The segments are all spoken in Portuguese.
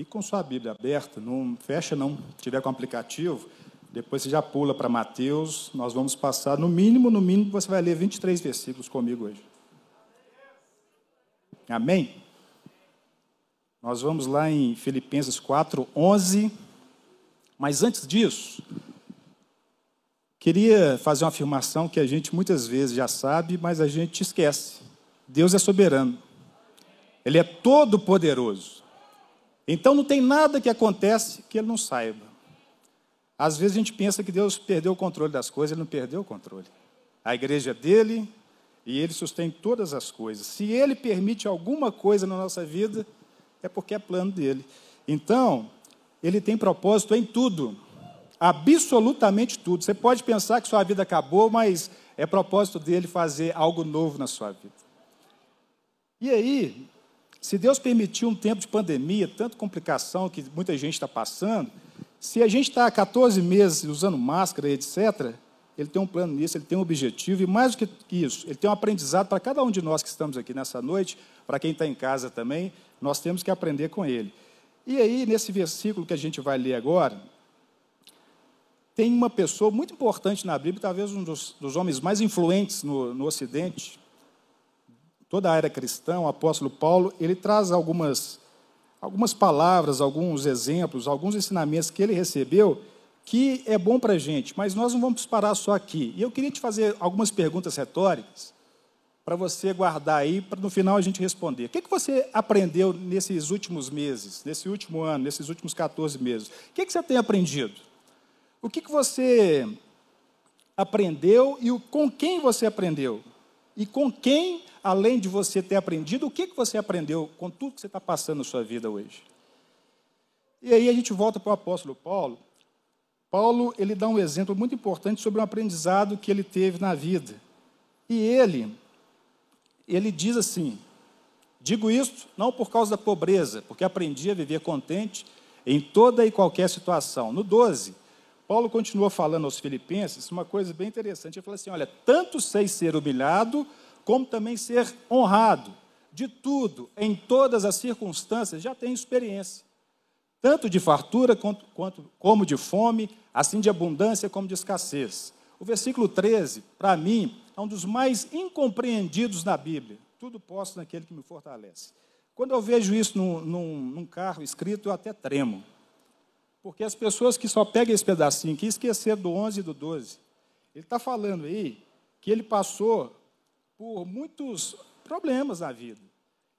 Fique com sua Bíblia aberta, não fecha não. Tiver com aplicativo, depois você já pula para Mateus. Nós vamos passar, no mínimo, no mínimo, você vai ler 23 versículos comigo hoje. Amém? Nós vamos lá em Filipenses 4, 11. Mas antes disso, queria fazer uma afirmação que a gente muitas vezes já sabe, mas a gente esquece. Deus é soberano. Ele é todo poderoso. Então não tem nada que acontece que ele não saiba. Às vezes a gente pensa que Deus perdeu o controle das coisas, ele não perdeu o controle. A igreja é dele e ele sustém todas as coisas. Se ele permite alguma coisa na nossa vida, é porque é plano dele. Então, ele tem propósito em tudo. Absolutamente tudo. Você pode pensar que sua vida acabou, mas é propósito dele fazer algo novo na sua vida. E aí, se Deus permitiu um tempo de pandemia, tanta complicação que muita gente está passando, se a gente está há 14 meses usando máscara, etc., ele tem um plano nisso, ele tem um objetivo, e mais do que isso, ele tem um aprendizado para cada um de nós que estamos aqui nessa noite, para quem está em casa também, nós temos que aprender com ele. E aí, nesse versículo que a gente vai ler agora, tem uma pessoa muito importante na Bíblia, talvez um dos, dos homens mais influentes no, no Ocidente, toda a era cristã, o apóstolo Paulo, ele traz algumas, algumas palavras, alguns exemplos, alguns ensinamentos que ele recebeu que é bom para a gente, mas nós não vamos parar só aqui. E eu queria te fazer algumas perguntas retóricas para você guardar aí, para no final a gente responder. O que, que você aprendeu nesses últimos meses, nesse último ano, nesses últimos 14 meses? O que, que você tem aprendido? O que, que você aprendeu e com quem você aprendeu? E com quem além de você ter aprendido, o que, que você aprendeu com tudo que você está passando na sua vida hoje? E aí a gente volta para o apóstolo Paulo. Paulo ele dá um exemplo muito importante sobre um aprendizado que ele teve na vida. E ele, ele diz assim: digo isto não por causa da pobreza, porque aprendi a viver contente em toda e qualquer situação. No 12, Paulo continua falando aos filipenses uma coisa bem interessante. Ele fala assim: olha, tanto sei ser humilhado como também ser honrado. De tudo, em todas as circunstâncias, já tenho experiência. Tanto de fartura quanto, quanto, como de fome, assim de abundância como de escassez. O versículo 13, para mim, é um dos mais incompreendidos na Bíblia. Tudo posso naquele que me fortalece. Quando eu vejo isso num, num, num carro escrito, eu até tremo. Porque as pessoas que só pegam esse pedacinho aqui esqueceram do 11 e do 12. Ele está falando aí que ele passou por muitos problemas na vida.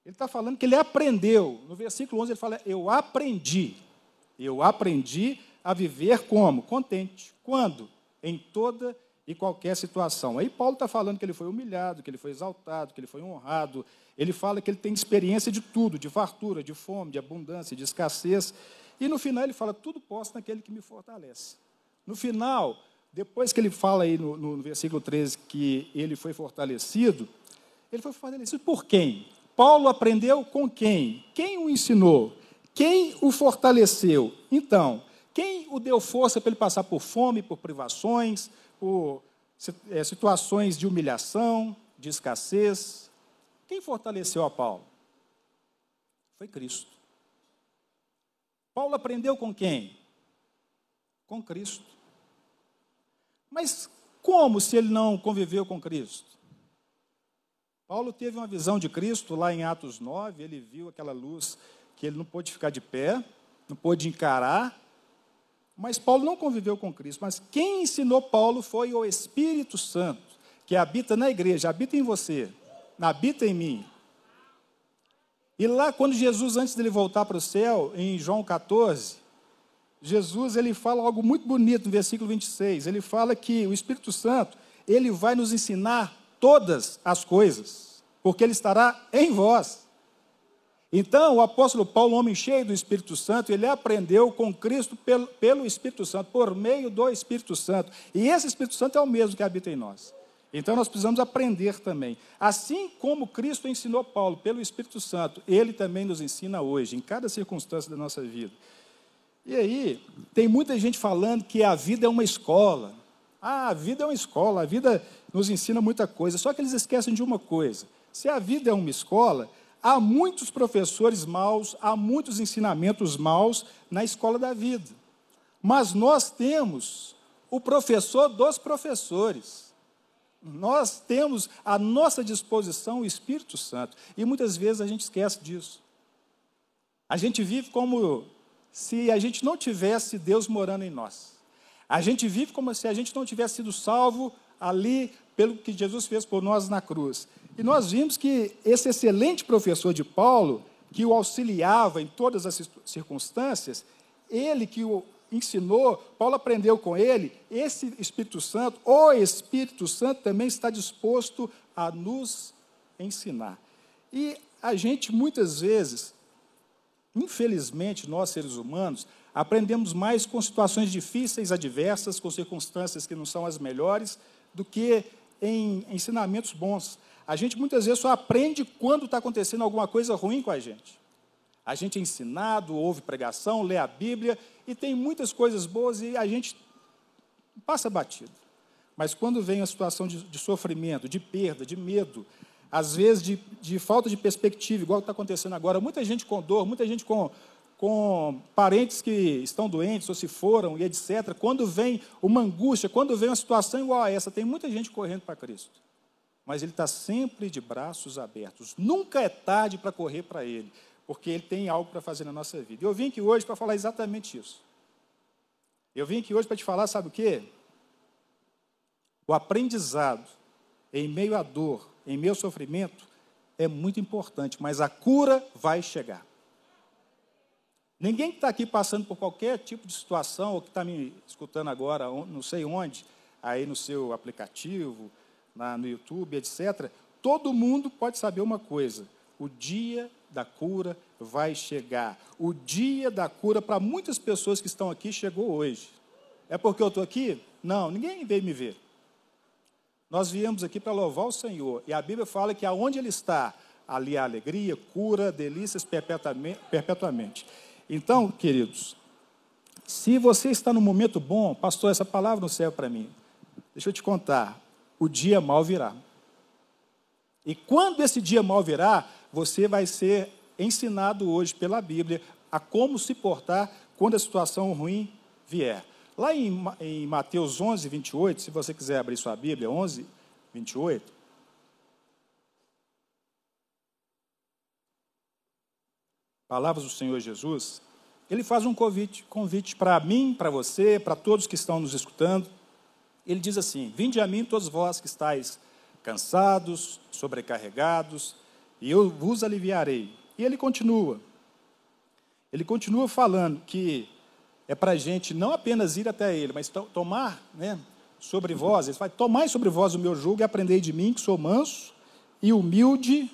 Ele está falando que ele aprendeu. No versículo 11 ele fala: Eu aprendi. Eu aprendi a viver como? Contente. Quando? Em toda e qualquer situação. Aí Paulo está falando que ele foi humilhado, que ele foi exaltado, que ele foi honrado. Ele fala que ele tem experiência de tudo, de fartura, de fome, de abundância, de escassez. E no final ele fala: Tudo posso naquele que me fortalece. No final, depois que ele fala aí no, no, versículo 13 que ele foi fortalecido, ele foi fortalecido por quem? Paulo aprendeu com quem? Quem o ensinou? Quem o fortaleceu? Então, quem o deu força para ele passar por fome, por privações, por é, situações de humilhação, de escassez? Quem fortaleceu a Paulo? Foi Cristo. Paulo aprendeu com quem? Com Cristo. Mas como se ele não conviveu com Cristo? Paulo teve uma visão de Cristo lá em Atos 9, ele viu aquela luz que ele não pôde ficar de pé, não pôde encarar, mas Paulo não conviveu com Cristo. Mas quem ensinou Paulo foi o Espírito Santo, que habita na igreja, habita em você, habita em mim. E lá, quando Jesus, antes dele voltar para o céu, em João 14, Jesus ele fala algo muito bonito no versículo 26. Ele fala que o Espírito Santo, ele vai nos ensinar todas as coisas, porque ele estará em vós. Então, o apóstolo Paulo, homem cheio do Espírito Santo, ele aprendeu com Cristo pelo, pelo Espírito Santo, por meio do Espírito Santo. E esse Espírito Santo é o mesmo que habita em nós. Então, nós precisamos aprender também. Assim como Cristo ensinou Paulo pelo Espírito Santo, ele também nos ensina hoje, em cada circunstância da nossa vida. E aí, tem muita gente falando que a vida é uma escola. Ah, a vida é uma escola, a vida nos ensina muita coisa. Só que eles esquecem de uma coisa: se a vida é uma escola, há muitos professores maus, há muitos ensinamentos maus na escola da vida. Mas nós temos o professor dos professores. Nós temos à nossa disposição o Espírito Santo. E muitas vezes a gente esquece disso. A gente vive como se a gente não tivesse Deus morando em nós. A gente vive como se a gente não tivesse sido salvo ali pelo que Jesus fez por nós na cruz. E nós vimos que esse excelente professor de Paulo, que o auxiliava em todas as circunstâncias, ele que o ensinou, Paulo aprendeu com ele, esse Espírito Santo, o Espírito Santo também está disposto a nos ensinar. E a gente muitas vezes, infelizmente, nós seres humanos, aprendemos mais com situações difíceis, adversas, com circunstâncias que não são as melhores, do que em ensinamentos bons. A gente muitas vezes só aprende quando está acontecendo alguma coisa ruim com a gente. A gente é ensinado, ouve pregação, lê a Bíblia e tem muitas coisas boas e a gente passa batido. Mas quando vem a situação de, de sofrimento, de perda, de medo, às vezes de, de falta de perspectiva, igual está acontecendo agora, muita gente com dor, muita gente com, com parentes que estão doentes ou se foram e etc. Quando vem uma angústia, quando vem uma situação igual a essa, tem muita gente correndo para Cristo. Mas ele está sempre de braços abertos. Nunca é tarde para correr para Ele porque Ele tem algo para fazer na nossa vida. Eu vim aqui hoje para falar exatamente isso. Eu vim aqui hoje para te falar, sabe o quê? O aprendizado em meio à dor, em meio ao sofrimento, é muito importante, mas a cura vai chegar. Ninguém que está aqui passando por qualquer tipo de situação, ou que está me escutando agora, não sei onde, aí no seu aplicativo, na, no YouTube, etc., todo mundo pode saber uma coisa: o dia da cura vai chegar. O dia da cura para muitas pessoas que estão aqui chegou hoje. É porque eu estou aqui? Não, ninguém veio me ver. Nós viemos aqui para louvar o Senhor. E a Bíblia fala que aonde Ele está, ali há alegria, cura, delícias perpetuamente. Então, queridos, se você está no momento bom, pastor, essa palavra não serve para mim. Deixa eu te contar. O dia mal virá. E quando esse dia mal virá, você vai ser ensinado hoje pela Bíblia a como se portar quando a situação ruim vier. Lá em, em Mateus 11, 28, se você quiser abrir sua Bíblia, 11, 28. Palavras do Senhor Jesus. Ele faz um convite, convite para mim, para você, para todos que estão nos escutando. Ele diz assim: Vinde a mim, todos vós que estáis cansados, sobrecarregados, e eu vos aliviarei. E ele continua. Ele continua falando que é para a gente não apenas ir até ele, mas to tomar né, sobre vós, ele fala, tomai sobre vós o meu jugo e aprendei de mim, que sou manso e humilde,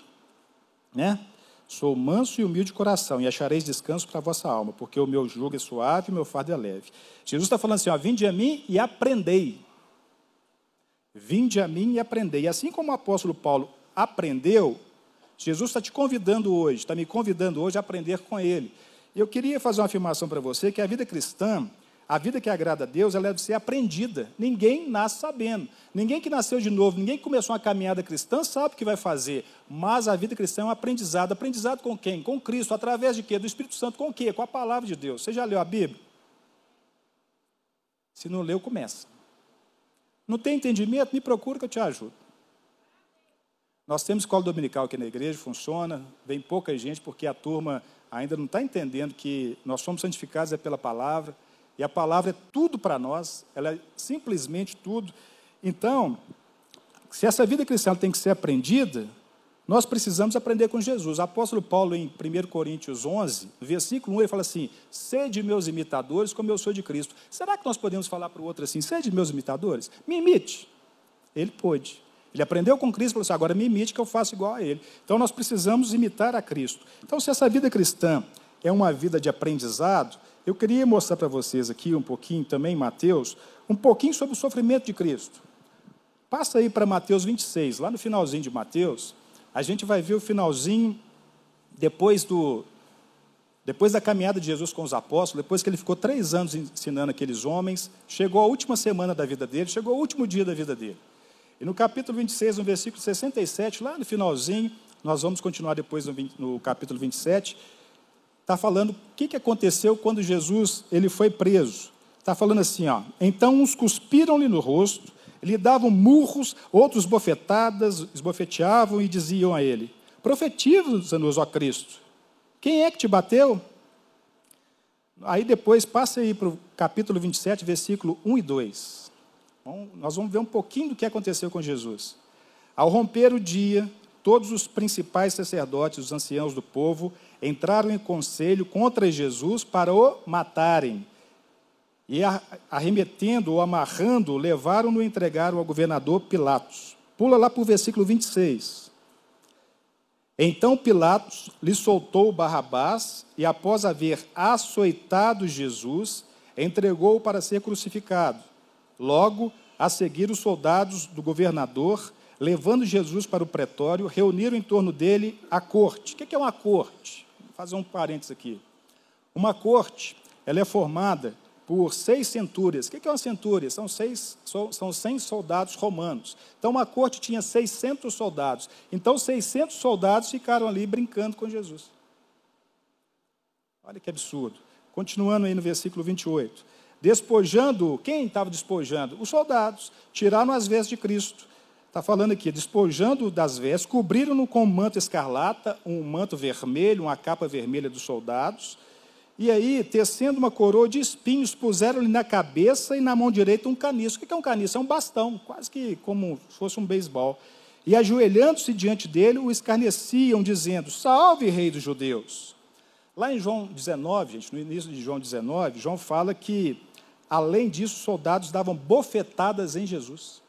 né? Sou manso e humilde de coração, e achareis descanso para a vossa alma, porque o meu jugo é suave e o meu fardo é leve. Jesus está falando assim: ó, vinde a mim e aprendei. Vinde a mim e aprendei. E assim como o apóstolo Paulo aprendeu, Jesus está te convidando hoje, está me convidando hoje a aprender com Ele. Eu queria fazer uma afirmação para você que a vida cristã, a vida que agrada a Deus, ela deve ser aprendida. Ninguém nasce sabendo. Ninguém que nasceu de novo, ninguém que começou uma caminhada cristã sabe o que vai fazer. Mas a vida cristã é um aprendizado. Aprendizado com quem? Com Cristo. Através de quê? Do Espírito Santo. Com o quê? Com a palavra de Deus. Você já leu a Bíblia? Se não leu, começa. Não tem entendimento? Me procura que eu te ajudo. Nós temos escola dominical aqui na igreja, funciona, vem pouca gente, porque a turma ainda não está entendendo que nós somos santificados é pela palavra, e a palavra é tudo para nós, ela é simplesmente tudo. Então, se essa vida cristã tem que ser aprendida, nós precisamos aprender com Jesus. O apóstolo Paulo, em 1 Coríntios 11, versículo 1, ele fala assim: Sede meus imitadores, como eu sou de Cristo. Será que nós podemos falar para o outro assim: Sede meus imitadores? Me imite. Ele pôde. Ele aprendeu com Cristo e falou assim: agora me imite que eu faço igual a Ele. Então nós precisamos imitar a Cristo. Então, se essa vida cristã é uma vida de aprendizado, eu queria mostrar para vocês aqui um pouquinho também, Mateus, um pouquinho sobre o sofrimento de Cristo. Passa aí para Mateus 26, lá no finalzinho de Mateus, a gente vai ver o finalzinho depois do depois da caminhada de Jesus com os apóstolos, depois que ele ficou três anos ensinando aqueles homens, chegou a última semana da vida dele, chegou o último dia da vida dele. E no capítulo 26, no versículo 67, lá no finalzinho, nós vamos continuar depois no, 20, no capítulo 27, está falando o que, que aconteceu quando Jesus ele foi preso. Está falando assim, ó, então uns cuspiram-lhe no rosto, lhe davam murros, outros bofetadas, esbofeteavam e diziam a ele, profetiza-nos, ó Cristo, quem é que te bateu? Aí depois, passe aí para o capítulo 27, versículo 1 e 2. Bom, nós vamos ver um pouquinho do que aconteceu com Jesus. Ao romper o dia, todos os principais sacerdotes, os anciãos do povo, entraram em conselho contra Jesus para o matarem. E arremetendo ou amarrando, levaram-no e entregaram ao governador Pilatos. Pula lá para o versículo 26. Então Pilatos lhe soltou Barrabás e, após haver açoitado Jesus, entregou-o para ser crucificado. Logo, a seguir, os soldados do governador, levando Jesus para o pretório, reuniram em torno dele a corte. O que é uma corte? Vou fazer um parênteses aqui. Uma corte, ela é formada por seis centúrias. O que é uma centúria? São, seis, são 100 soldados romanos. Então, uma corte tinha 600 soldados. Então, 600 soldados ficaram ali brincando com Jesus. Olha que absurdo. Continuando aí no versículo 28. Despojando, quem estava despojando? Os soldados. Tiraram as vestes de Cristo. Está falando aqui, despojando das vestes, cobriram-no com um manto escarlata, um manto vermelho, uma capa vermelha dos soldados e aí, tecendo uma coroa de espinhos, puseram-lhe na cabeça e na mão direita um caniço. O que é um caniço? É um bastão, quase que como se fosse um beisebol. E ajoelhando-se diante dele, o escarneciam, dizendo: Salve, rei dos judeus. Lá em João 19, gente, no início de João 19, João fala que, além disso, os soldados davam bofetadas em Jesus,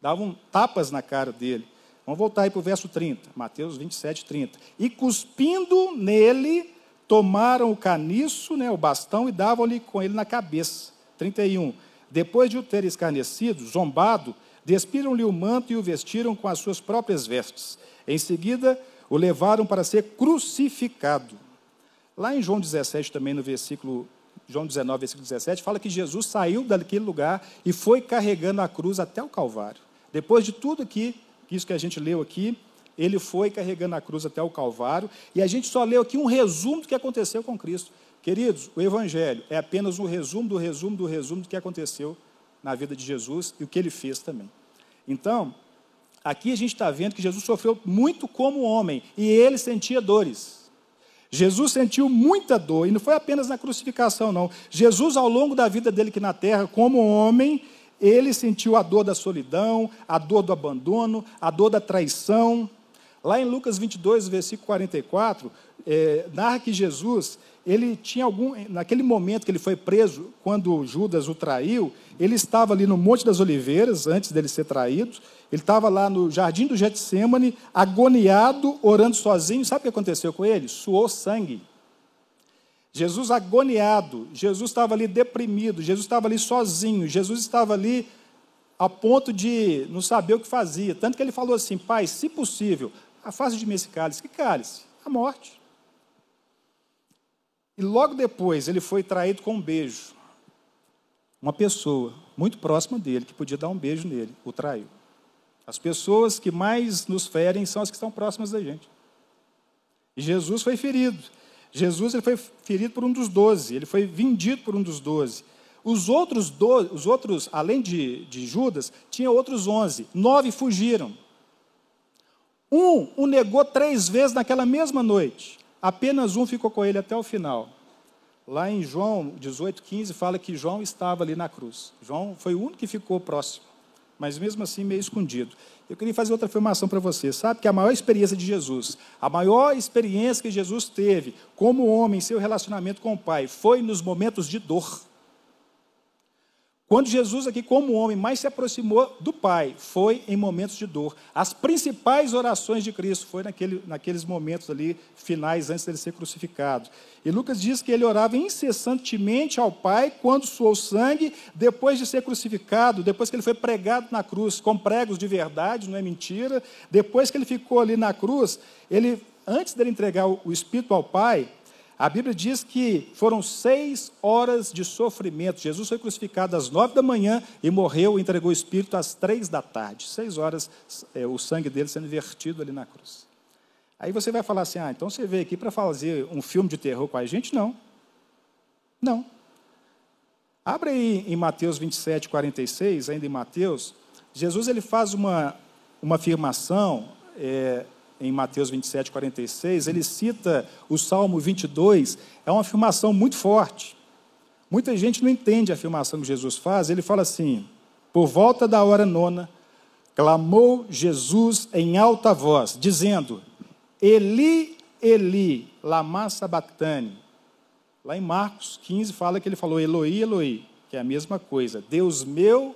davam tapas na cara dele. Vamos voltar aí para o verso 30, Mateus 27, 30. E cuspindo nele, tomaram o caniço, né, o bastão, e davam-lhe com ele na cabeça. 31. Depois de o ter escarnecido, zombado, despiram-lhe o manto e o vestiram com as suas próprias vestes. Em seguida, o levaram para ser crucificado. Lá em João 17, também no versículo, João 19, versículo 17, fala que Jesus saiu daquele lugar e foi carregando a cruz até o Calvário. Depois de tudo aqui, isso que a gente leu aqui, ele foi carregando a cruz até o Calvário, e a gente só leu aqui um resumo do que aconteceu com Cristo. Queridos, o Evangelho é apenas um resumo do resumo do resumo do que aconteceu na vida de Jesus e o que ele fez também. Então, aqui a gente está vendo que Jesus sofreu muito como homem e ele sentia dores. Jesus sentiu muita dor, e não foi apenas na crucificação, não. Jesus, ao longo da vida dele aqui na terra, como homem, ele sentiu a dor da solidão, a dor do abandono, a dor da traição, Lá em Lucas 22, versículo 44, é, narra que Jesus, ele tinha algum, naquele momento que ele foi preso, quando Judas o traiu, ele estava ali no Monte das Oliveiras, antes dele ser traído, ele estava lá no jardim do Getsemane, agoniado, orando sozinho. Sabe o que aconteceu com ele? Suou sangue. Jesus agoniado, Jesus estava ali deprimido, Jesus estava ali sozinho, Jesus estava ali a ponto de não saber o que fazia. Tanto que ele falou assim: Pai, se possível, Afaste de mim esse cálice. Que cálice? A morte. E logo depois ele foi traído com um beijo. Uma pessoa muito próxima dele, que podia dar um beijo nele, o traiu. As pessoas que mais nos ferem são as que estão próximas da gente. E Jesus foi ferido. Jesus ele foi ferido por um dos doze, ele foi vendido por um dos doze. Os outros, doze, os outros além de, de Judas, tinha outros onze. Nove fugiram. Um o negou três vezes naquela mesma noite. Apenas um ficou com ele até o final. Lá em João 18,15 fala que João estava ali na cruz. João foi o único que ficou próximo, mas mesmo assim meio escondido. Eu queria fazer outra afirmação para você. Sabe que a maior experiência de Jesus, a maior experiência que Jesus teve como homem em seu relacionamento com o Pai, foi nos momentos de dor. Quando Jesus, aqui, como homem, mais se aproximou do Pai, foi em momentos de dor. As principais orações de Cristo foi naquele, naqueles momentos ali, finais, antes dele ser crucificado. E Lucas diz que ele orava incessantemente ao Pai quando suou sangue, depois de ser crucificado, depois que ele foi pregado na cruz, com pregos de verdade, não é mentira. Depois que ele ficou ali na cruz, ele, antes dele entregar o Espírito ao Pai, a Bíblia diz que foram seis horas de sofrimento. Jesus foi crucificado às nove da manhã e morreu, entregou o Espírito às três da tarde. Seis horas, é, o sangue dele sendo vertido ali na cruz. Aí você vai falar assim: ah, então você veio aqui para fazer um filme de terror com a gente? Não. Não. Abre aí em Mateus 27, 46, ainda em Mateus, Jesus ele faz uma, uma afirmação é, em Mateus 27, 46, ele cita o Salmo 22, é uma afirmação muito forte. Muita gente não entende a afirmação que Jesus faz, ele fala assim: por volta da hora nona, clamou Jesus em alta voz, dizendo: Eli, Eli, lama sabachthani. Lá em Marcos 15 fala que ele falou Eloi, Eloi, que é a mesma coisa. Deus meu,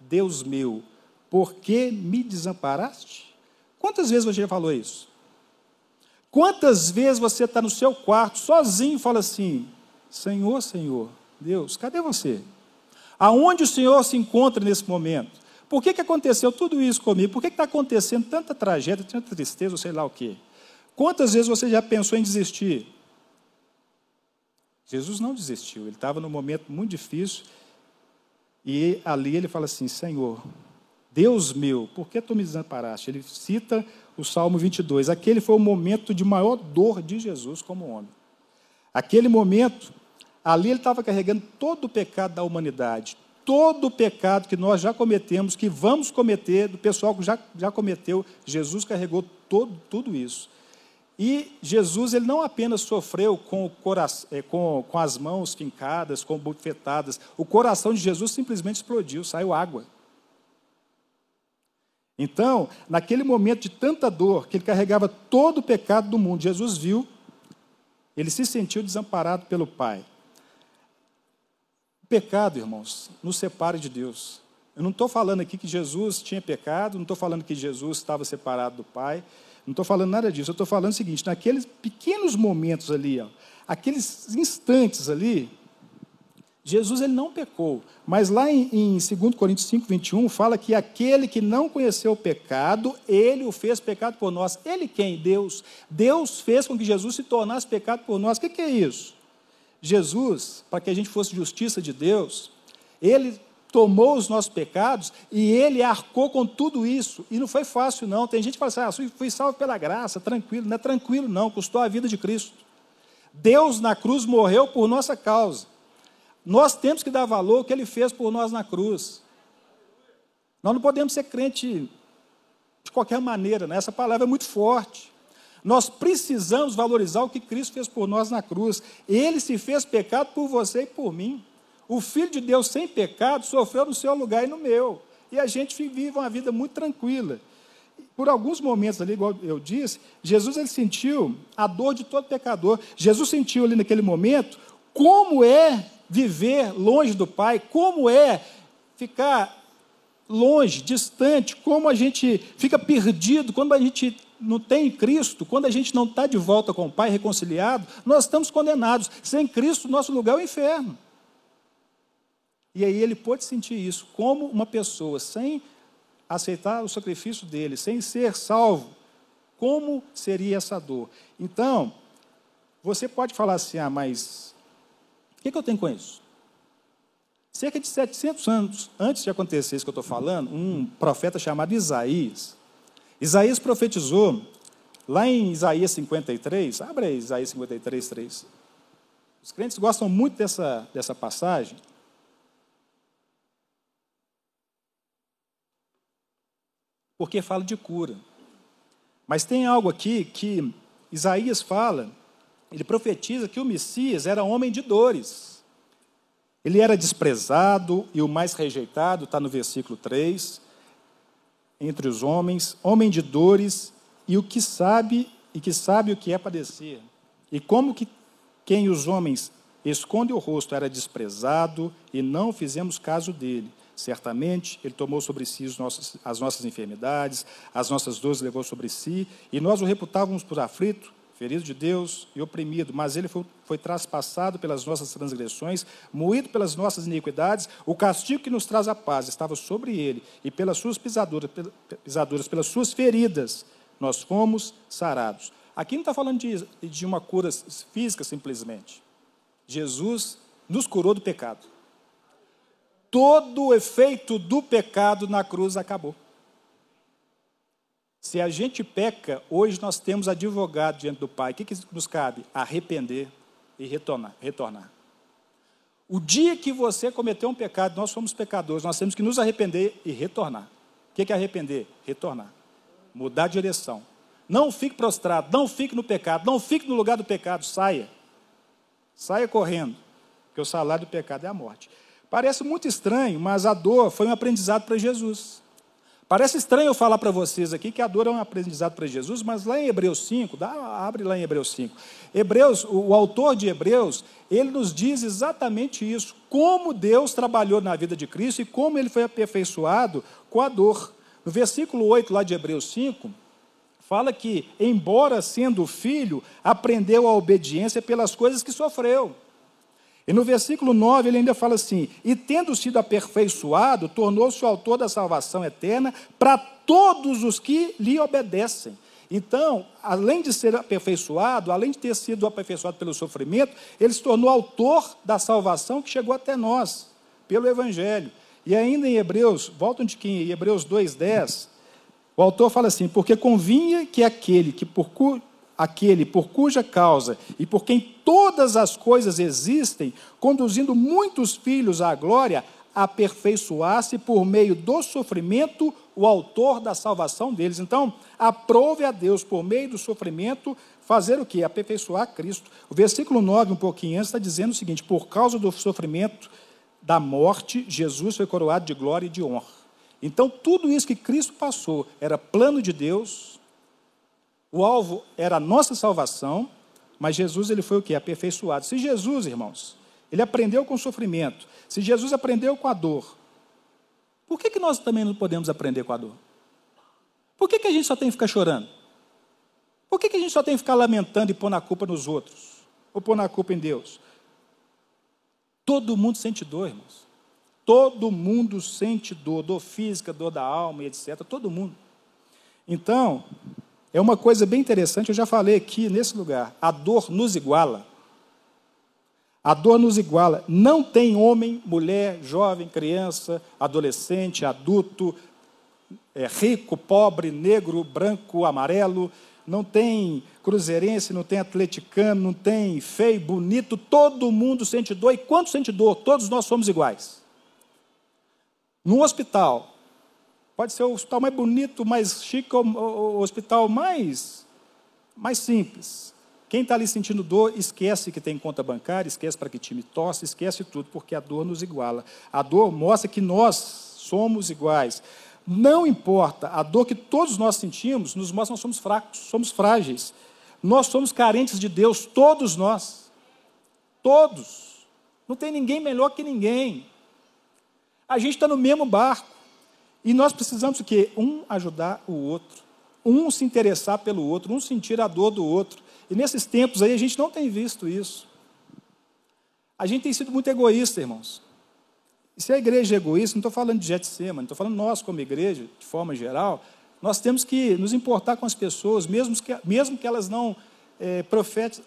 Deus meu, por que me desamparaste? Quantas vezes você já falou isso? Quantas vezes você está no seu quarto, sozinho, e fala assim: Senhor, Senhor, Deus, cadê você? Aonde o Senhor se encontra nesse momento? Por que, que aconteceu tudo isso comigo? Por que está acontecendo tanta tragédia, tanta tristeza, sei lá o quê? Quantas vezes você já pensou em desistir? Jesus não desistiu, ele estava num momento muito difícil e ali ele fala assim: Senhor, Deus meu, por que tu me desamparaste? Ele cita o Salmo 22. Aquele foi o momento de maior dor de Jesus como homem. Aquele momento, ali ele estava carregando todo o pecado da humanidade, todo o pecado que nós já cometemos, que vamos cometer, do pessoal que já, já cometeu, Jesus carregou todo, tudo isso. E Jesus ele não apenas sofreu com, coração, é, com, com as mãos fincadas, com bufetadas, o coração de Jesus simplesmente explodiu, saiu água. Então, naquele momento de tanta dor, que ele carregava todo o pecado do mundo, Jesus viu, ele se sentiu desamparado pelo Pai pecado, irmãos, nos separa de Deus. Eu não estou falando aqui que Jesus tinha pecado, não estou falando que Jesus estava separado do Pai, não estou falando nada disso. Eu estou falando o seguinte: naqueles pequenos momentos ali, ó, aqueles instantes ali, Jesus ele não pecou. Mas lá em, em 2 Coríntios 5, 21, fala que aquele que não conheceu o pecado, ele o fez pecado por nós. Ele quem? Deus. Deus fez com que Jesus se tornasse pecado por nós. O que, que é isso? Jesus, para que a gente fosse justiça de Deus, ele tomou os nossos pecados e ele arcou com tudo isso. E não foi fácil, não. Tem gente que fala assim: ah, fui salvo pela graça, tranquilo. Não é tranquilo, não. Custou a vida de Cristo. Deus na cruz morreu por nossa causa. Nós temos que dar valor ao que ele fez por nós na cruz. Nós não podemos ser crente de qualquer maneira, né? essa palavra é muito forte. Nós precisamos valorizar o que Cristo fez por nós na cruz. Ele se fez pecado por você e por mim. O Filho de Deus sem pecado sofreu no seu lugar e no meu. E a gente vive uma vida muito tranquila. Por alguns momentos ali, igual eu disse, Jesus ele sentiu a dor de todo pecador. Jesus sentiu ali naquele momento como é viver longe do Pai, como é ficar longe, distante, como a gente fica perdido, quando a gente não tem Cristo, quando a gente não está de volta com o Pai reconciliado, nós estamos condenados. Sem Cristo, nosso lugar é o inferno. E aí ele pôde sentir isso, como uma pessoa sem aceitar o sacrifício dele, sem ser salvo, como seria essa dor? Então, você pode falar assim, ah, mas o que, que eu tenho com isso? Cerca de 700 anos antes de acontecer isso que eu estou falando, um profeta chamado Isaías, Isaías profetizou, lá em Isaías 53, abre aí Isaías 53, 3. Os crentes gostam muito dessa, dessa passagem. Porque fala de cura. Mas tem algo aqui que Isaías fala, ele profetiza que o Messias era homem de dores. Ele era desprezado e o mais rejeitado, está no versículo 3 entre os homens, homem de dores e o que sabe e que sabe o que é padecer. E como que quem os homens esconde o rosto era desprezado e não fizemos caso dele. Certamente ele tomou sobre si nossos, as nossas enfermidades, as nossas dores levou sobre si, e nós o reputávamos por aflito, ferido de Deus e oprimido, mas ele foi, foi traspassado pelas nossas transgressões, moído pelas nossas iniquidades, o castigo que nos traz a paz estava sobre ele, e pelas suas pisaduras, pisaduras pelas suas feridas, nós fomos sarados. Aqui não está falando de, de uma cura física simplesmente. Jesus nos curou do pecado. Todo o efeito do pecado na cruz acabou. Se a gente peca, hoje nós temos advogado diante do Pai. O que, que nos cabe? Arrepender e retornar, retornar. O dia que você cometeu um pecado, nós somos pecadores, nós temos que nos arrepender e retornar. O que é arrepender? Retornar. Mudar de direção. Não fique prostrado, não fique no pecado, não fique no lugar do pecado, saia. Saia correndo, porque o salário do pecado é a morte. Parece muito estranho, mas a dor foi um aprendizado para Jesus. Parece estranho eu falar para vocês aqui que a dor é um aprendizado para Jesus, mas lá em Hebreus 5, dá, abre lá em Hebreus 5. Hebreus, o, autor de Hebreus, ele nos diz exatamente isso, como Deus trabalhou na vida de Cristo e como ele foi aperfeiçoado com a dor. No versículo 8 lá de Hebreus 5, fala que, embora sendo filho, aprendeu a obediência pelas coisas que sofreu. E no versículo 9 ele ainda fala assim: E tendo sido aperfeiçoado, tornou-se o autor da salvação eterna para todos os que lhe obedecem. Então, além de ser aperfeiçoado, além de ter sido aperfeiçoado pelo sofrimento, ele se tornou autor da salvação que chegou até nós, pelo Evangelho. E ainda em Hebreus, volta um tiquinho, em Hebreus 2,10, o autor fala assim: Porque convinha que aquele que por aquele por cuja causa e por quem todas as coisas existem, conduzindo muitos filhos à glória, aperfeiçoasse por meio do sofrimento o autor da salvação deles. Então, aprove a Deus por meio do sofrimento fazer o que? Aperfeiçoar Cristo. O versículo 9, um pouquinho antes, está dizendo o seguinte: por causa do sofrimento da morte, Jesus foi coroado de glória e de honra. Então, tudo isso que Cristo passou era plano de Deus, o alvo era a nossa salvação, mas Jesus ele foi o que? Aperfeiçoado. Se Jesus, irmãos, ele aprendeu com o sofrimento, se Jesus aprendeu com a dor, por que, que nós também não podemos aprender com a dor? Por que, que a gente só tem que ficar chorando? Por que, que a gente só tem que ficar lamentando e pôr na culpa nos outros? Ou pôr na culpa em Deus? Todo mundo sente dor, irmãos. Todo mundo sente dor, dor física, dor da alma e etc. Todo mundo. Então, é uma coisa bem interessante, eu já falei aqui nesse lugar. A dor nos iguala. A dor nos iguala. Não tem homem, mulher, jovem, criança, adolescente, adulto, é, rico, pobre, negro, branco, amarelo. Não tem cruzeirense, não tem atleticano, não tem feio, bonito. Todo mundo sente dor. E quanto sente dor? Todos nós somos iguais. Num hospital, Pode ser o hospital mais bonito, mais chique, ou o hospital mais, mais simples. Quem está ali sentindo dor, esquece que tem conta bancária, esquece para que time torce, esquece tudo, porque a dor nos iguala. A dor mostra que nós somos iguais. Não importa, a dor que todos nós sentimos nos mostra que nós somos fracos, somos frágeis. Nós somos carentes de Deus, todos nós. Todos. Não tem ninguém melhor que ninguém. A gente está no mesmo barco. E nós precisamos o quê? Um ajudar o outro, um se interessar pelo outro, um sentir a dor do outro. E nesses tempos aí a gente não tem visto isso. A gente tem sido muito egoísta, irmãos. E se a igreja é egoísta, não estou falando de Getsema, não estou falando nós como igreja, de forma geral, nós temos que nos importar com as pessoas, mesmo que, mesmo que elas não é,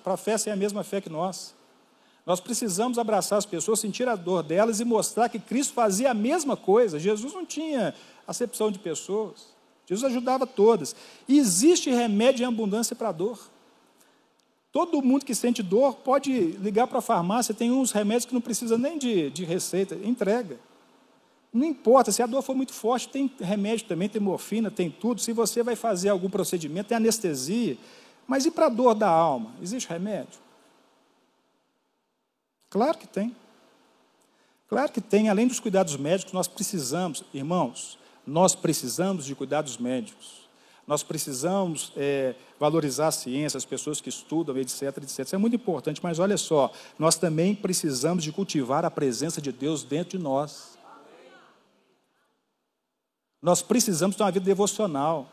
professem a mesma fé que nós. Nós precisamos abraçar as pessoas, sentir a dor delas e mostrar que Cristo fazia a mesma coisa. Jesus não tinha acepção de pessoas. Jesus ajudava todas. E existe remédio em abundância para a dor. Todo mundo que sente dor pode ligar para a farmácia, tem uns remédios que não precisa nem de, de receita, entrega. Não importa, se a dor for muito forte, tem remédio também, tem morfina, tem tudo. Se você vai fazer algum procedimento, tem anestesia. Mas e para a dor da alma? Existe remédio? Claro que tem. Claro que tem. Além dos cuidados médicos, nós precisamos, irmãos, nós precisamos de cuidados médicos. Nós precisamos é, valorizar a ciência, as pessoas que estudam, etc, etc. Isso é muito importante, mas olha só, nós também precisamos de cultivar a presença de Deus dentro de nós. Nós precisamos ter uma vida devocional.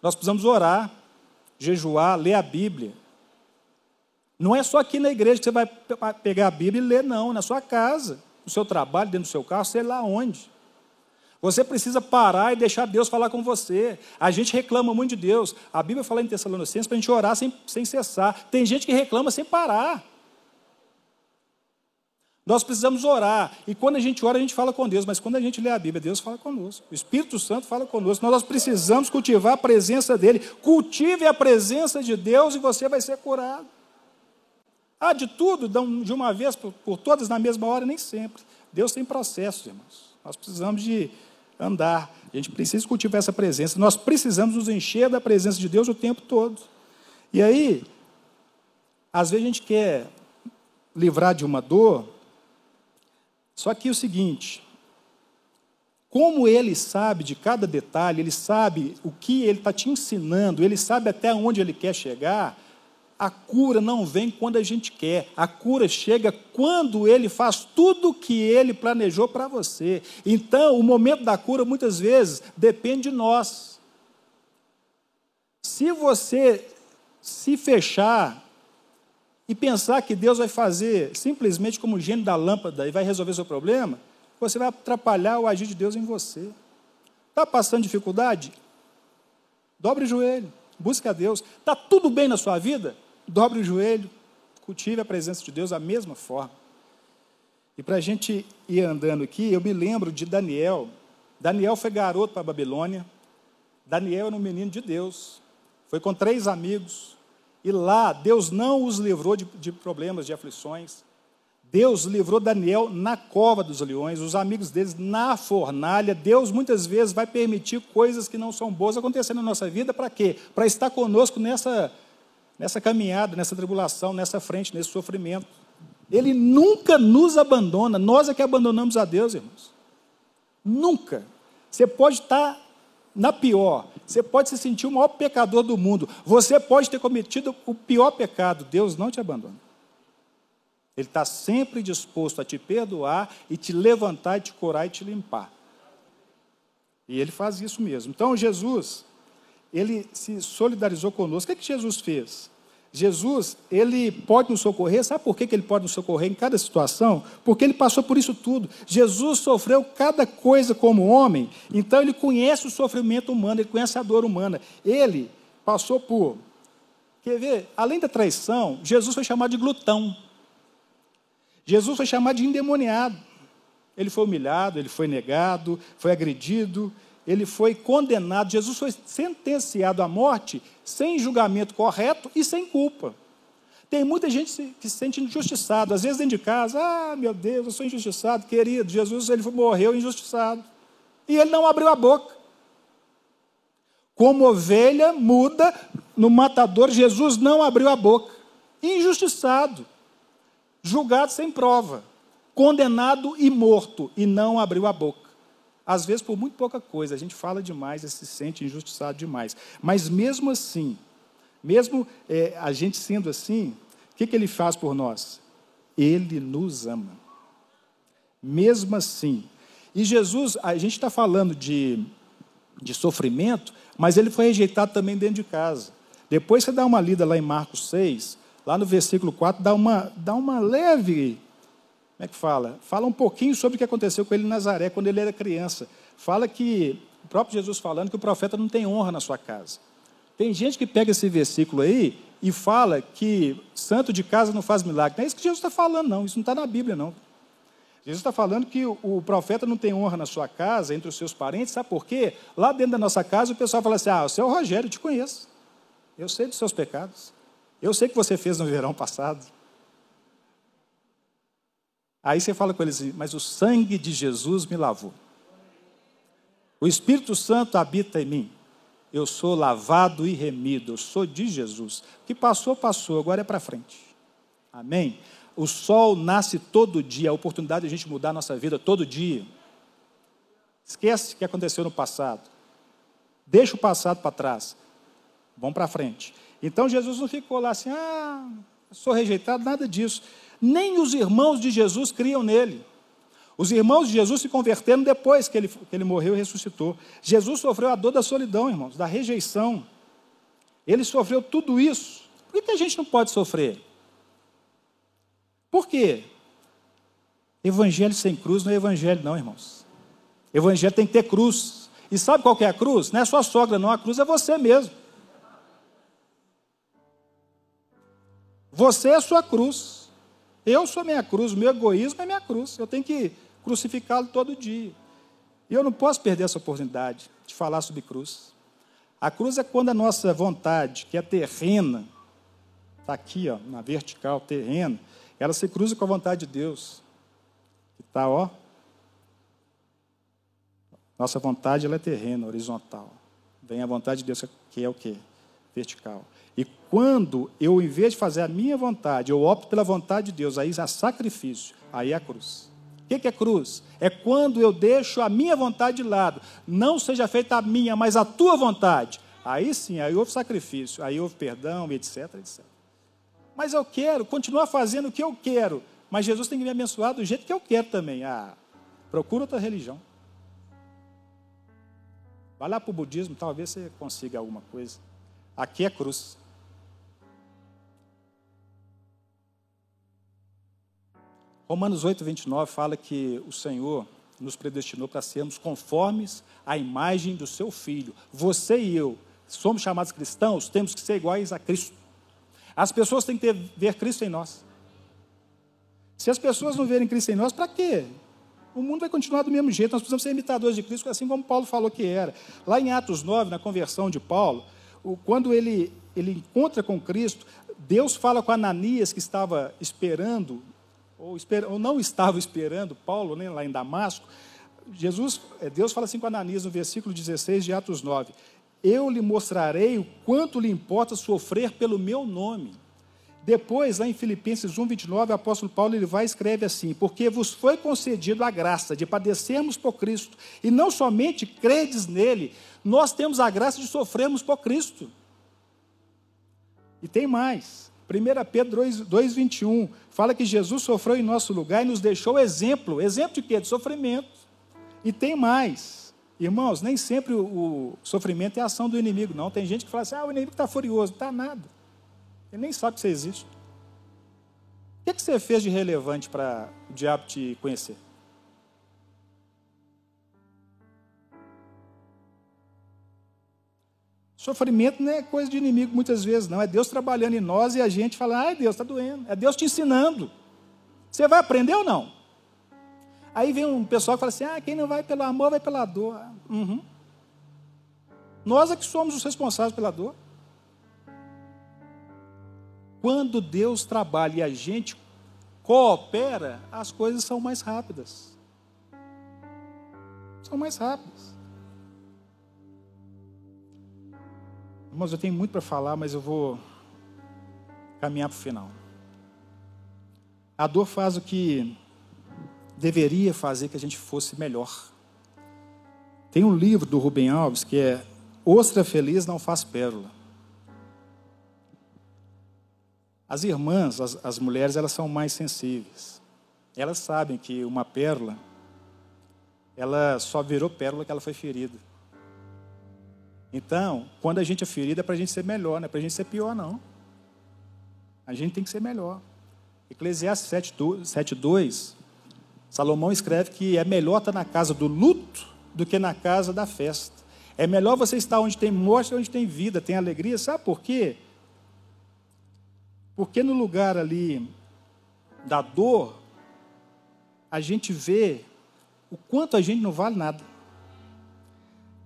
Nós precisamos orar, jejuar, ler a Bíblia. Não é só aqui na igreja que você vai pegar a Bíblia e ler, não. Na sua casa, no seu trabalho, dentro do seu carro, sei lá onde. Você precisa parar e deixar Deus falar com você. A gente reclama muito de Deus. A Bíblia fala em Tessalonicenses para a gente orar sem, sem cessar. Tem gente que reclama sem parar. Nós precisamos orar. E quando a gente ora, a gente fala com Deus. Mas quando a gente lê a Bíblia, Deus fala conosco. O Espírito Santo fala conosco. Nós precisamos cultivar a presença dEle. Cultive a presença de Deus e você vai ser curado. Ah, de tudo, de uma vez por, por todas na mesma hora? Nem sempre. Deus tem processos, irmãos. Nós precisamos de andar. A gente precisa cultivar essa presença. Nós precisamos nos encher da presença de Deus o tempo todo. E aí, às vezes a gente quer livrar de uma dor, só que é o seguinte, como ele sabe de cada detalhe, ele sabe o que ele está te ensinando, ele sabe até onde ele quer chegar, a cura não vem quando a gente quer, a cura chega quando ele faz tudo o que ele planejou para você. Então, o momento da cura, muitas vezes, depende de nós. Se você se fechar e pensar que Deus vai fazer simplesmente como o gênio da lâmpada e vai resolver seu problema, você vai atrapalhar o agir de Deus em você. Está passando dificuldade? Dobre o joelho, busque a Deus. Está tudo bem na sua vida? Dobre o joelho, cultive a presença de Deus da mesma forma. E para a gente ir andando aqui, eu me lembro de Daniel. Daniel foi garoto para a Babilônia. Daniel era um menino de Deus. Foi com três amigos. E lá, Deus não os livrou de, de problemas, de aflições. Deus livrou Daniel na cova dos leões, os amigos deles na fornalha. Deus muitas vezes vai permitir coisas que não são boas acontecendo na nossa vida, para quê? Para estar conosco nessa nessa caminhada, nessa tribulação, nessa frente, nesse sofrimento. Ele nunca nos abandona, nós é que abandonamos a Deus, irmãos. Nunca. Você pode estar na pior, você pode se sentir o maior pecador do mundo, você pode ter cometido o pior pecado, Deus não te abandona. Ele está sempre disposto a te perdoar e te levantar, e te curar e te limpar. E ele faz isso mesmo. Então, Jesus, ele se solidarizou conosco. O que, é que Jesus fez? Jesus, ele pode nos socorrer, sabe por que ele pode nos socorrer em cada situação? Porque ele passou por isso tudo. Jesus sofreu cada coisa como homem, então ele conhece o sofrimento humano, ele conhece a dor humana. Ele passou por. Quer ver? Além da traição, Jesus foi chamado de glutão. Jesus foi chamado de endemoniado. Ele foi humilhado, ele foi negado, foi agredido, ele foi condenado, Jesus foi sentenciado à morte sem julgamento correto e sem culpa. Tem muita gente que se sente injustiçado, às vezes dentro de casa, ah, meu Deus, eu sou injustiçado, querido, Jesus ele morreu injustiçado. E ele não abriu a boca. Como ovelha muda no matador, Jesus não abriu a boca. Injustiçado, julgado sem prova, condenado e morto, e não abriu a boca. Às vezes, por muito pouca coisa, a gente fala demais e se sente injustiçado demais. Mas mesmo assim, mesmo é, a gente sendo assim, o que, que ele faz por nós? Ele nos ama. Mesmo assim. E Jesus, a gente está falando de, de sofrimento, mas ele foi rejeitado também dentro de casa. Depois você dá uma lida lá em Marcos 6, lá no versículo 4, dá uma, dá uma leve como é que fala? Fala um pouquinho sobre o que aconteceu com ele em Nazaré, quando ele era criança. Fala que, o próprio Jesus falando que o profeta não tem honra na sua casa. Tem gente que pega esse versículo aí e fala que santo de casa não faz milagre. Não é isso que Jesus está falando, não. Isso não está na Bíblia, não. Jesus está falando que o profeta não tem honra na sua casa, entre os seus parentes, sabe por quê? Lá dentro da nossa casa o pessoal fala assim: ah, o seu Rogério, eu te conheço. Eu sei dos seus pecados. Eu sei o que você fez no verão passado. Aí você fala com eles, mas o sangue de Jesus me lavou. O Espírito Santo habita em mim. Eu sou lavado e remido, eu sou de Jesus. O que passou, passou, agora é para frente. Amém? O sol nasce todo dia, a oportunidade de a gente mudar a nossa vida todo dia. Esquece o que aconteceu no passado. Deixa o passado para trás. Vamos para frente. Então Jesus não ficou lá assim, ah, sou rejeitado, nada disso. Nem os irmãos de Jesus criam nele. Os irmãos de Jesus se converteram depois que ele, que ele morreu e ressuscitou. Jesus sofreu a dor da solidão, irmãos, da rejeição. Ele sofreu tudo isso. Por que a gente não pode sofrer? Por quê? Evangelho sem cruz não é evangelho, não, irmãos. Evangelho tem que ter cruz. E sabe qual que é a cruz? Não é sua sogra, não. A cruz é você mesmo. Você é a sua cruz. Eu sou minha cruz, meu egoísmo é minha cruz. Eu tenho que crucificá-lo todo dia. E eu não posso perder essa oportunidade de falar sobre cruz. A cruz é quando a nossa vontade, que é terrena, está aqui, ó, na vertical, terrena, ela se cruza com a vontade de Deus. Que está, ó. Nossa vontade ela é terrena, horizontal. Vem a vontade de Deus, que é o quê? Vertical. E quando eu, em vez de fazer a minha vontade, eu opto pela vontade de Deus, aí há sacrifício, aí é a cruz. O que é cruz? É quando eu deixo a minha vontade de lado. Não seja feita a minha, mas a tua vontade. Aí sim, aí houve sacrifício, aí houve perdão, etc, etc. Mas eu quero continuar fazendo o que eu quero. Mas Jesus tem que me abençoar do jeito que eu quero também. Ah, procura outra religião. Vai lá para o budismo, talvez você consiga alguma coisa. Aqui é cruz. Romanos 8, 29 fala que o Senhor nos predestinou para sermos conformes à imagem do seu Filho. Você e eu somos chamados cristãos, temos que ser iguais a Cristo. As pessoas têm que ter, ver Cristo em nós. Se as pessoas não verem Cristo em nós, para quê? O mundo vai continuar do mesmo jeito, nós precisamos ser imitadores de Cristo, assim como Paulo falou que era. Lá em Atos 9, na conversão de Paulo, quando ele, ele encontra com Cristo, Deus fala com Ananias, que estava esperando ou, esper, ou não estava esperando Paulo, né, lá em Damasco, Jesus, é, Deus fala assim com Ananias no versículo 16 de Atos 9: Eu lhe mostrarei o quanto lhe importa sofrer pelo meu nome. Depois, lá em Filipenses 1, 29, o apóstolo Paulo ele vai e escreve assim: Porque vos foi concedido a graça de padecermos por Cristo, e não somente credes nele, nós temos a graça de sofrermos por Cristo. E tem mais. 1 Pedro 2,21 fala que Jesus sofreu em nosso lugar e nos deixou exemplo. Exemplo de quê? De sofrimento. E tem mais. Irmãos, nem sempre o, sofrimento é ação do inimigo, não. Tem gente que fala assim: ah, o inimigo está furioso. Está nada. Ele nem sabe que você existe. O que você fez de relevante para o diabo te conhecer? Sofrimento não é coisa de inimigo muitas vezes, não. É Deus trabalhando em nós e a gente fala, ai Deus, está doendo. É Deus te ensinando. Você vai aprender ou não? Aí vem um pessoal que fala assim, ah, quem não vai pelo amor vai pela dor. Uhum. Nós é que somos os responsáveis pela dor. Quando Deus trabalha e a gente coopera, as coisas são mais rápidas. São mais rápidas. Irmãos, eu tenho muito para falar, mas eu vou caminhar para o final. A dor faz o que deveria fazer que a gente fosse melhor. Tem um livro do Rubem Alves que é Ostra Feliz Não Faz Pérola. As irmãs, as, as mulheres, elas são mais sensíveis. Elas sabem que uma pérola, ela só virou pérola que ela foi ferida. Então, quando a gente é ferido, é para a gente ser melhor, não é para a gente ser pior, não. A gente tem que ser melhor. Eclesiastes 7,2, Salomão escreve que é melhor estar na casa do luto do que na casa da festa. É melhor você estar onde tem morte, onde tem vida, tem alegria. Sabe por quê? Porque no lugar ali da dor, a gente vê o quanto a gente não vale nada.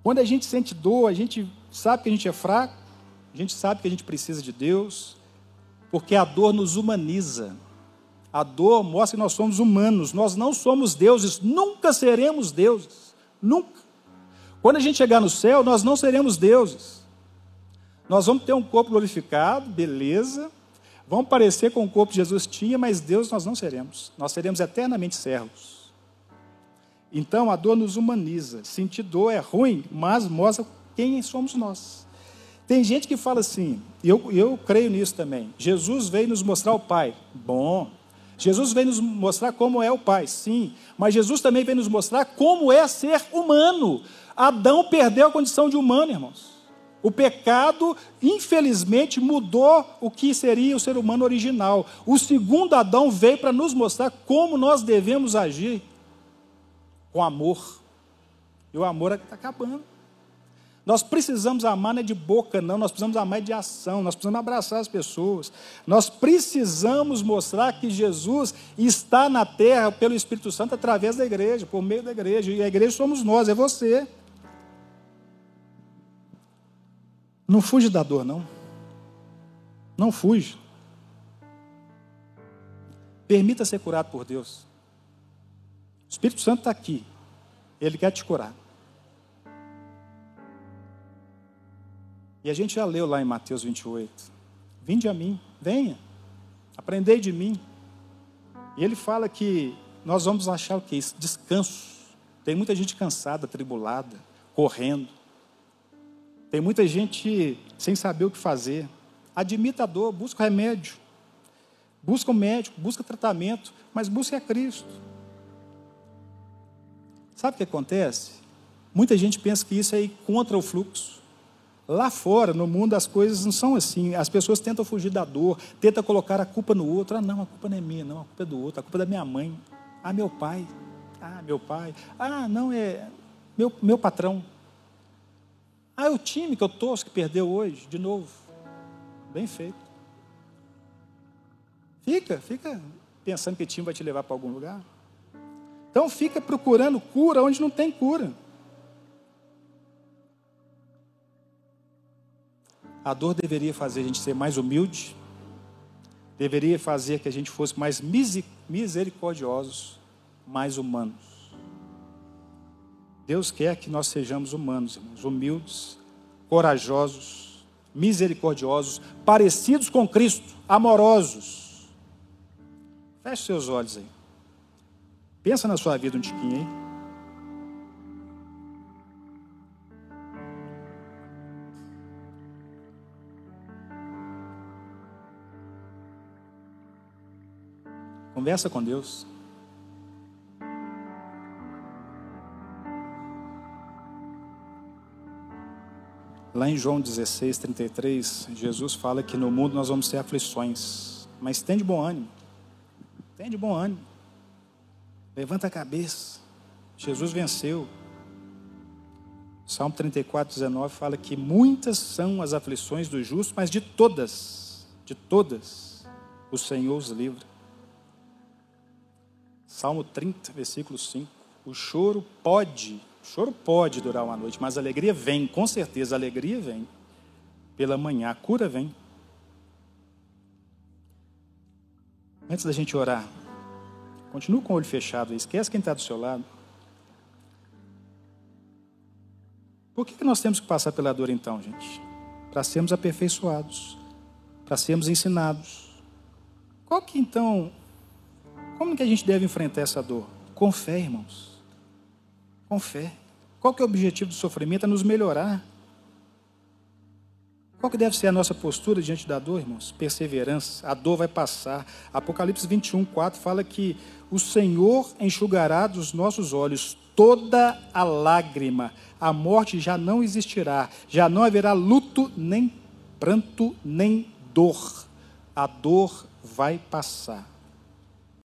Quando a gente sente dor, a gente sabe que a gente é fraco, a gente sabe que a gente precisa de Deus, porque a dor nos humaniza. A dor mostra que nós somos humanos, nós não somos deuses, nunca seremos deuses, nunca. Quando a gente chegar no céu, nós não seremos deuses. Nós vamos ter um corpo glorificado, beleza, vamos parecer com o corpo que Jesus tinha, mas Deus nós não seremos, nós seremos eternamente servos. Então a dor nos humaniza. Sentir dor é ruim, mas mostra quem somos nós. Tem gente que fala assim, eu, eu creio nisso também. Jesus veio nos mostrar o Pai. Bom. Jesus veio nos mostrar como é o Pai, sim. Mas Jesus também veio nos mostrar como é ser humano. Adão perdeu a condição de humano, irmãos. O pecado, infelizmente, mudou o que seria o ser humano original. O segundo Adão veio para nos mostrar como nós devemos agir com amor. E o amor está acabando. Nós precisamos amar não é de boca, não, nós precisamos amar de ação, nós precisamos abraçar as pessoas. Nós precisamos mostrar que Jesus está na terra pelo Espírito Santo através da igreja, por meio da igreja. E a igreja somos nós, é você. Não fuja da dor, não. Não fuja. Permita ser curado por Deus. O Espírito Santo está aqui. Ele quer te curar. E a gente já leu lá em Mateus 28. Vinde a mim, venha, aprendei de mim. E ele fala que nós vamos achar o que? Descanso. Tem muita gente cansada, tribulada, correndo. Tem muita gente sem saber o que fazer. Admita a dor, busca remédio. Busca um médico, busca tratamento, mas busque a Cristo. Sabe o que acontece? Muita gente pensa que isso é ir contra o fluxo. Lá fora, no mundo, as coisas não são assim. As pessoas tentam fugir da dor, tentam colocar a culpa no outro. Ah, não, a culpa não é minha, não, a culpa é do outro, a culpa é da minha mãe. Ah, meu pai. Ah, meu pai. Ah, não, é meu, meu patrão. Ah, é o time que eu torço que perdeu hoje, de novo. Bem feito. Fica, fica pensando que o time vai te levar para algum lugar. Então fica procurando cura onde não tem cura. A dor deveria fazer a gente ser mais humilde, deveria fazer que a gente fosse mais misericordiosos, mais humanos. Deus quer que nós sejamos humanos, irmãos, humildes, corajosos, misericordiosos, parecidos com Cristo, amorosos. Feche seus olhos aí. Pensa na sua vida um tiquinho aí. Conversa com Deus. Lá em João 16, 33, Jesus fala que no mundo nós vamos ter aflições, mas tem de bom ânimo. Tem de bom ânimo. Levanta a cabeça. Jesus venceu. Salmo 34, 19 fala que muitas são as aflições dos justos, mas de todas, de todas, o Senhor os livra. Salmo 30, versículo 5. O choro pode, o choro pode durar uma noite, mas a alegria vem, com certeza a alegria vem. Pela manhã, a cura vem. Antes da gente orar, continue com o olho fechado, esquece quem está do seu lado. Por que nós temos que passar pela dor então, gente? Para sermos aperfeiçoados, para sermos ensinados. Qual que então como que a gente deve enfrentar essa dor? Com fé, irmãos. Com fé. Qual que é o objetivo do sofrimento? É nos melhorar. Qual que deve ser a nossa postura diante da dor, irmãos? Perseverança. A dor vai passar. Apocalipse 21, 4 fala que o Senhor enxugará dos nossos olhos toda a lágrima. A morte já não existirá. Já não haverá luto, nem pranto, nem dor. A dor vai passar.